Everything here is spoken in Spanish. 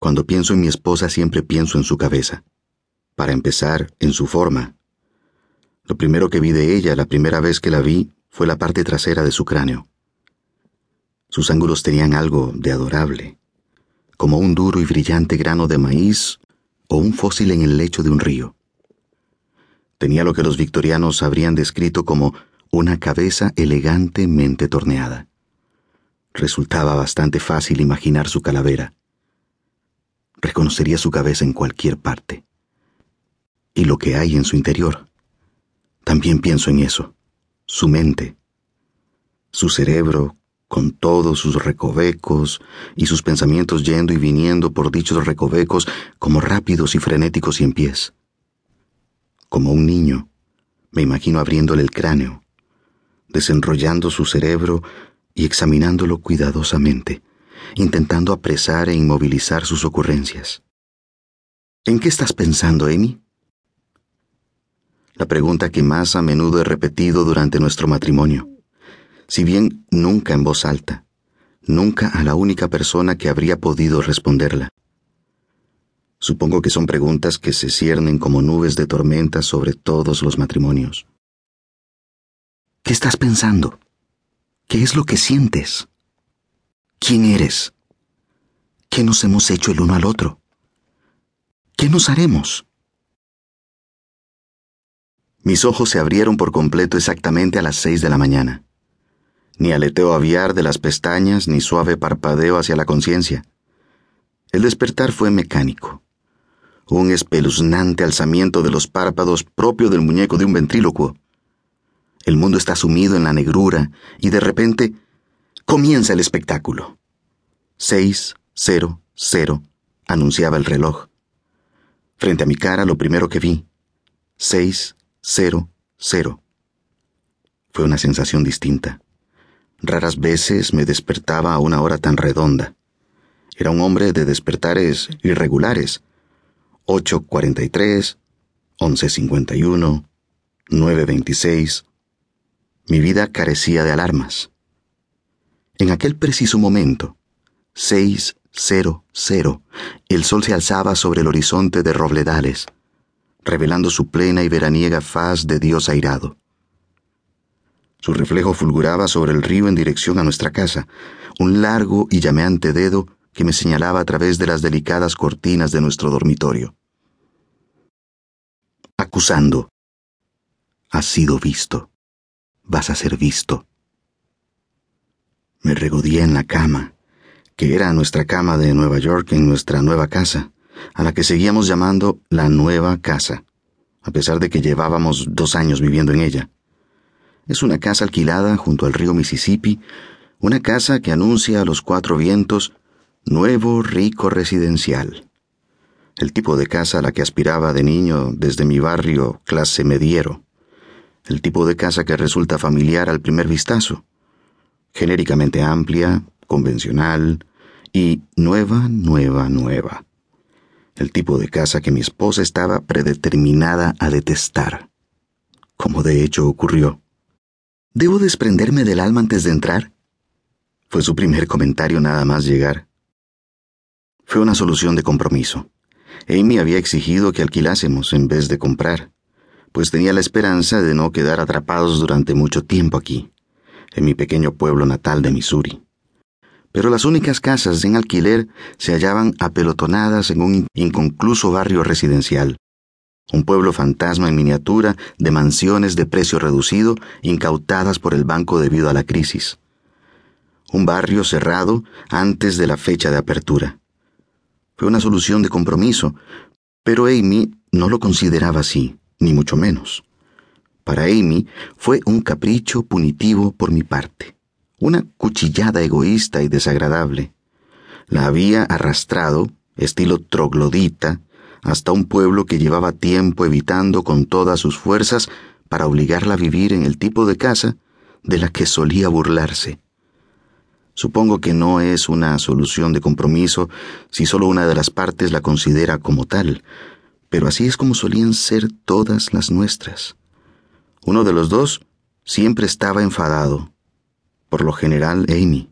Cuando pienso en mi esposa siempre pienso en su cabeza. Para empezar, en su forma. Lo primero que vi de ella la primera vez que la vi fue la parte trasera de su cráneo. Sus ángulos tenían algo de adorable, como un duro y brillante grano de maíz o un fósil en el lecho de un río. Tenía lo que los victorianos habrían descrito como una cabeza elegantemente torneada. Resultaba bastante fácil imaginar su calavera. Reconocería su cabeza en cualquier parte. Y lo que hay en su interior. También pienso en eso. Su mente. Su cerebro, con todos sus recovecos y sus pensamientos yendo y viniendo por dichos recovecos como rápidos y frenéticos y en pies. Como un niño, me imagino abriéndole el cráneo, desenrollando su cerebro y examinándolo cuidadosamente, intentando apresar e inmovilizar sus ocurrencias. ¿En qué estás pensando, Amy? La pregunta que más a menudo he repetido durante nuestro matrimonio si bien nunca en voz alta, nunca a la única persona que habría podido responderla. Supongo que son preguntas que se ciernen como nubes de tormenta sobre todos los matrimonios. ¿Qué estás pensando? ¿Qué es lo que sientes? ¿Quién eres? ¿Qué nos hemos hecho el uno al otro? ¿Qué nos haremos? Mis ojos se abrieron por completo exactamente a las seis de la mañana ni aleteo aviar de las pestañas, ni suave parpadeo hacia la conciencia. El despertar fue mecánico. Un espeluznante alzamiento de los párpados propio del muñeco de un ventrílocuo. El mundo está sumido en la negrura y de repente comienza el espectáculo. Seis, cero, cero, anunciaba el reloj. Frente a mi cara lo primero que vi. Seis, cero, cero. Fue una sensación distinta. Raras veces me despertaba a una hora tan redonda. Era un hombre de despertares irregulares. 8.43, 11.51, 9.26. Mi vida carecía de alarmas. En aquel preciso momento, 6.00, el sol se alzaba sobre el horizonte de robledales, revelando su plena y veraniega faz de Dios airado. Su reflejo fulguraba sobre el río en dirección a nuestra casa, un largo y llameante dedo que me señalaba a través de las delicadas cortinas de nuestro dormitorio. Acusando. Has sido visto. Vas a ser visto. Me regodía en la cama, que era nuestra cama de Nueva York en nuestra nueva casa, a la que seguíamos llamando la nueva casa, a pesar de que llevábamos dos años viviendo en ella. Es una casa alquilada junto al río Mississippi, una casa que anuncia a los cuatro vientos nuevo rico residencial. El tipo de casa a la que aspiraba de niño desde mi barrio clase mediero. El tipo de casa que resulta familiar al primer vistazo. Genéricamente amplia, convencional y nueva, nueva, nueva. El tipo de casa que mi esposa estaba predeterminada a detestar. Como de hecho ocurrió. ¿Debo desprenderme del alma antes de entrar? Fue su primer comentario nada más llegar. Fue una solución de compromiso. Amy había exigido que alquilásemos en vez de comprar, pues tenía la esperanza de no quedar atrapados durante mucho tiempo aquí, en mi pequeño pueblo natal de Missouri. Pero las únicas casas en alquiler se hallaban apelotonadas en un inconcluso barrio residencial, un pueblo fantasma en miniatura de mansiones de precio reducido incautadas por el banco debido a la crisis. Un barrio cerrado antes de la fecha de apertura. Fue una solución de compromiso, pero Amy no lo consideraba así, ni mucho menos. Para Amy fue un capricho punitivo por mi parte, una cuchillada egoísta y desagradable. La había arrastrado, estilo troglodita, hasta un pueblo que llevaba tiempo evitando con todas sus fuerzas para obligarla a vivir en el tipo de casa de la que solía burlarse. Supongo que no es una solución de compromiso si solo una de las partes la considera como tal, pero así es como solían ser todas las nuestras. Uno de los dos siempre estaba enfadado, por lo general Amy.